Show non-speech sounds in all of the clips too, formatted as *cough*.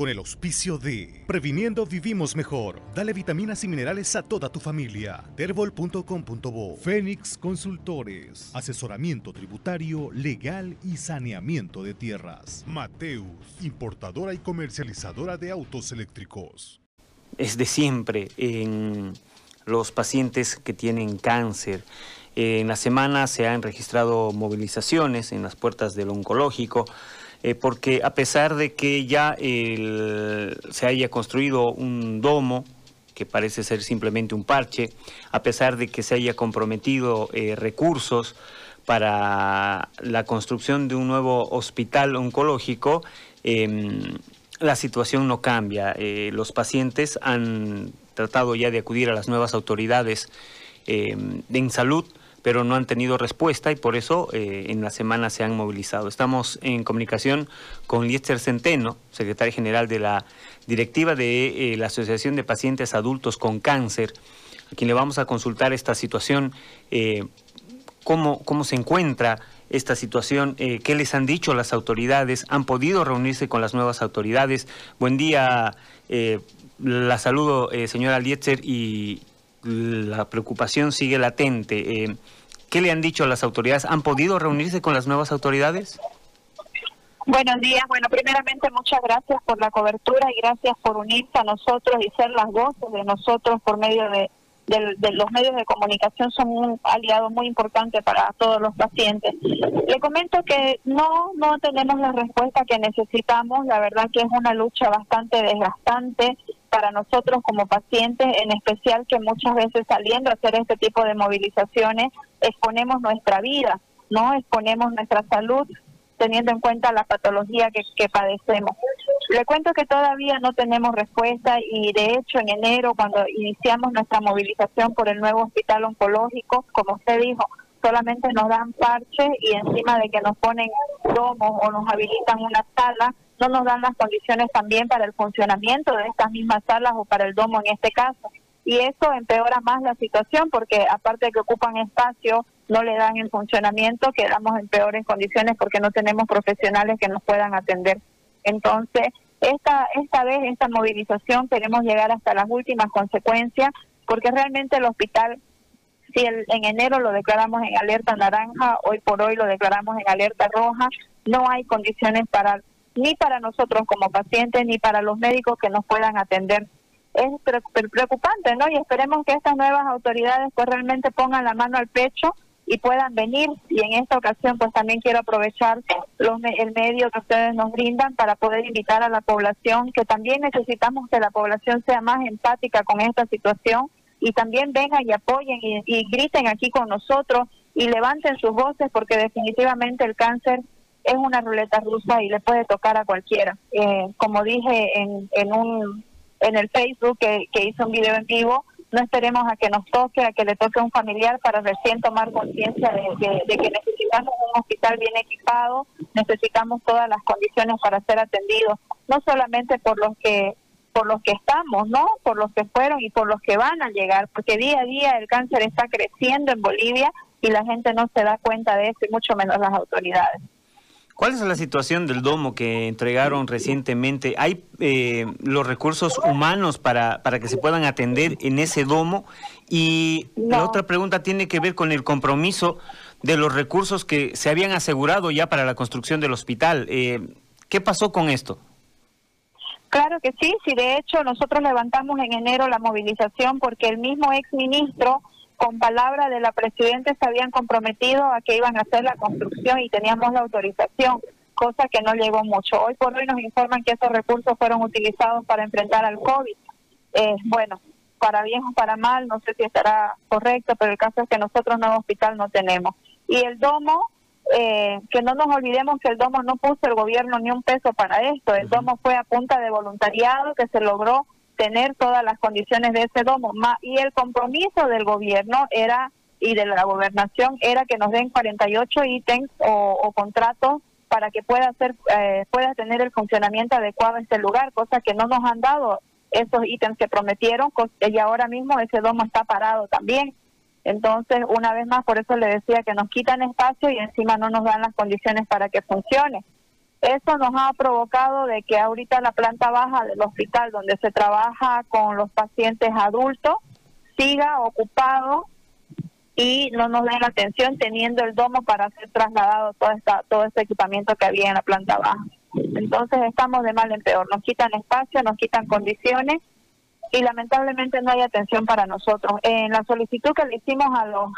con el auspicio de Previniendo Vivimos Mejor. Dale vitaminas y minerales a toda tu familia. Terbol.com.bo Fénix Consultores. Asesoramiento tributario, legal y saneamiento de tierras. Mateus, importadora y comercializadora de autos eléctricos. Es de siempre en los pacientes que tienen cáncer. En la semana se han registrado movilizaciones en las puertas del oncológico eh, porque a pesar de que ya se haya construido un domo, que parece ser simplemente un parche, a pesar de que se haya comprometido eh, recursos para la construcción de un nuevo hospital oncológico, em, la situación no cambia. Eh, los pacientes han tratado ya de acudir a las nuevas autoridades em, en salud pero no han tenido respuesta y por eso eh, en la semana se han movilizado. Estamos en comunicación con Liester Centeno, secretario general de la directiva de eh, la Asociación de Pacientes Adultos con Cáncer, a quien le vamos a consultar esta situación, eh, cómo, cómo se encuentra esta situación, qué les han dicho las autoridades, han podido reunirse con las nuevas autoridades. Buen día, la saludo, señora Lietzer, y, la preocupación sigue latente. Eh, ¿Qué le han dicho a las autoridades? ¿Han podido reunirse con las nuevas autoridades? Buenos días. Bueno, primeramente muchas gracias por la cobertura y gracias por unirse a nosotros y ser las voces de nosotros por medio de, de, los medios de comunicación. Son un aliado muy importante para todos los pacientes. Le comento que no, no tenemos la respuesta que necesitamos. La verdad que es una lucha bastante desgastante para nosotros como pacientes, en especial que muchas veces saliendo a hacer este tipo de movilizaciones exponemos nuestra vida, ¿no? Exponemos nuestra salud teniendo en cuenta la patología que, que padecemos. Le cuento que todavía no tenemos respuesta y de hecho en enero cuando iniciamos nuestra movilización por el nuevo hospital oncológico, como usted dijo, solamente nos dan parches y encima de que nos ponen domos o nos habilitan una sala, no nos dan las condiciones también para el funcionamiento de estas mismas salas o para el domo en este caso. Y eso empeora más la situación porque aparte de que ocupan espacio, no le dan el funcionamiento, quedamos en peores condiciones porque no tenemos profesionales que nos puedan atender. Entonces, esta, esta vez, esta movilización, queremos llegar hasta las últimas consecuencias porque realmente el hospital si en enero lo declaramos en alerta naranja, hoy por hoy lo declaramos en alerta roja, no hay condiciones para ni para nosotros como pacientes ni para los médicos que nos puedan atender. Es preocupante, ¿no? Y esperemos que estas nuevas autoridades pues realmente pongan la mano al pecho y puedan venir. Y en esta ocasión pues también quiero aprovechar los, el medio que ustedes nos brindan para poder invitar a la población, que también necesitamos que la población sea más empática con esta situación y también vengan y apoyen y, y griten aquí con nosotros y levanten sus voces porque definitivamente el cáncer es una ruleta rusa y le puede tocar a cualquiera. Eh, como dije en, en, un, en el Facebook que, que hizo un video en vivo, no esperemos a que nos toque, a que le toque a un familiar para recién tomar conciencia de, de, que necesitamos un hospital bien equipado, necesitamos todas las condiciones para ser atendidos, no solamente por los que por los que estamos, ¿no? Por los que fueron y por los que van a llegar, porque día a día el cáncer está creciendo en Bolivia y la gente no se da cuenta de eso y mucho menos las autoridades. ¿Cuál es la situación del domo que entregaron recientemente? ¿Hay eh, los recursos humanos para, para que se puedan atender en ese domo? Y la otra pregunta tiene que ver con el compromiso de los recursos que se habían asegurado ya para la construcción del hospital. Eh, ¿Qué pasó con esto? Claro que sí, sí, de hecho nosotros levantamos en enero la movilización porque el mismo ex ministro con palabra de la presidenta se habían comprometido a que iban a hacer la construcción y teníamos la autorización, cosa que no llegó mucho. Hoy por hoy nos informan que esos recursos fueron utilizados para enfrentar al COVID. Eh, bueno, para bien o para mal, no sé si estará correcto, pero el caso es que nosotros nuevo hospital no tenemos. Y el domo, eh, que no nos olvidemos que el domo no puso el gobierno ni un peso para esto, el domo fue a punta de voluntariado que se logró tener todas las condiciones de ese domo. Y el compromiso del gobierno era y de la gobernación era que nos den 48 ítems o, contratos para que pueda hacer eh, pueda tener el funcionamiento adecuado en este lugar, cosa que no nos han dado esos ítems que prometieron y ahora mismo ese domo está parado también. Entonces, una vez más, por eso le decía que nos quitan espacio y encima no nos dan las condiciones para que funcione. Eso nos ha provocado de que ahorita la planta baja del hospital donde se trabaja con los pacientes adultos siga ocupado y no nos den atención teniendo el domo para ser trasladado todo esta, todo este equipamiento que había en la planta baja. Entonces estamos de mal en peor, nos quitan espacio, nos quitan condiciones y lamentablemente no hay atención para nosotros. En la solicitud que le hicimos a, los,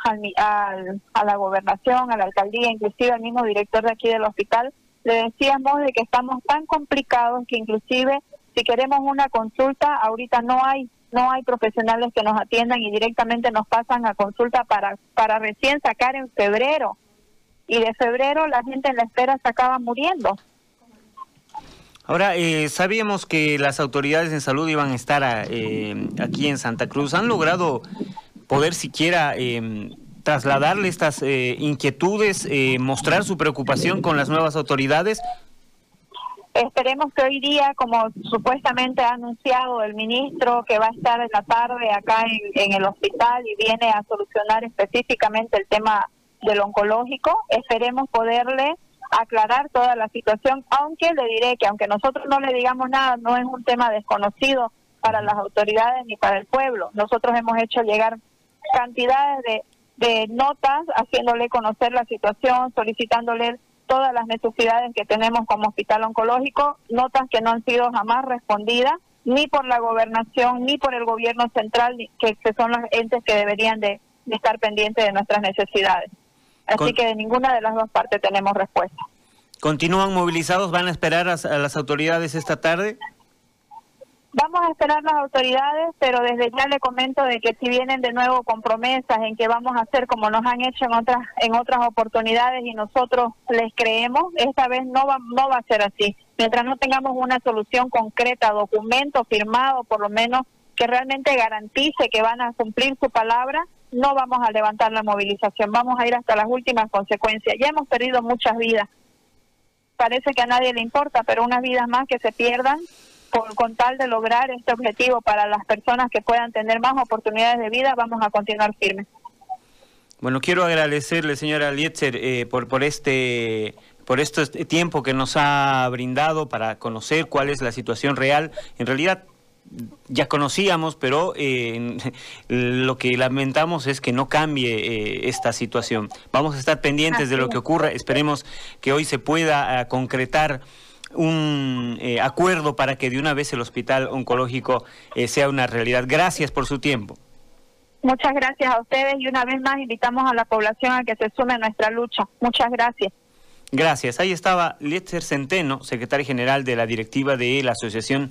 a la gobernación, a la alcaldía, inclusive al mismo director de aquí del hospital, le decíamos de que estamos tan complicados que inclusive si queremos una consulta, ahorita no hay no hay profesionales que nos atiendan y directamente nos pasan a consulta para para recién sacar en febrero. Y de febrero la gente en la espera se acaba muriendo. Ahora, eh, sabíamos que las autoridades en salud iban a estar eh, aquí en Santa Cruz. ¿Han logrado poder siquiera eh, trasladarle estas eh, inquietudes, eh, mostrar su preocupación con las nuevas autoridades? Esperemos que hoy día, como supuestamente ha anunciado el ministro, que va a estar en la tarde acá en, el hospital y viene a solucionar específicamente el tema del oncológico, esperemos poderle aclarar toda la situación, aunque le diré que aunque nosotros no le digamos nada, no es un tema desconocido para las autoridades ni para el pueblo. Nosotros hemos hecho llegar cantidades de de notas, haciéndole conocer la situación, solicitándole todas las necesidades que tenemos como hospital oncológico, notas que no han sido jamás respondidas ni por la gobernación ni por el gobierno central, que, son los entes que deberían de, estar pendientes de nuestras necesidades. Así que de ninguna de las dos partes tenemos respuesta. ¿Continúan movilizados? ¿Van a esperar a las autoridades esta tarde? Vamos a esperar las autoridades, pero desde ya le comento de que si vienen de nuevo con promesas en que vamos a hacer como nos han hecho en otras en otras oportunidades y nosotros les creemos, esta vez no va no va a ser así. Mientras no tengamos una solución concreta, documento firmado, por lo menos que realmente garantice que van a cumplir su palabra, no vamos a levantar la movilización, vamos a ir hasta las últimas consecuencias. Ya hemos perdido muchas vidas. Parece que a nadie le importa, pero unas vidas más que se pierdan con, tal de lograr este objetivo para las personas que puedan tener más oportunidades de vida, vamos a continuar firmes. Bueno, quiero agradecerle, señora Lietzer, eh, por, por este por este tiempo que nos ha brindado para conocer cuál es la situación real. En realidad ya conocíamos, pero eh, *laughs* lo que lamentamos es que no cambie eh, esta situación. Vamos a estar pendientes de lo que ocurra. Esperemos que hoy se pueda concretar un eh, acuerdo para que de una vez el hospital oncológico eh, sea una realidad. Gracias por su tiempo. Muchas gracias a ustedes y una vez más invitamos a la población a que se sume a nuestra lucha. Muchas gracias. Gracias. Ahí estaba Lietzer Centeno, secretaria general de la directiva de la Asociación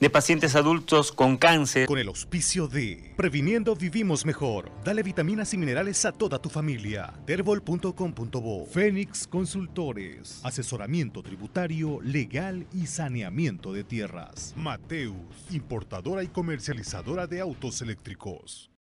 de Pacientes Adultos con Cáncer. Con el auspicio de Previniendo Vivimos Mejor. Dale vitaminas y minerales a toda tu familia. Terbol.com.bo. Fénix Consultores. Asesoramiento tributario, legal y saneamiento de tierras. Mateus, importadora y comercializadora de autos eléctricos.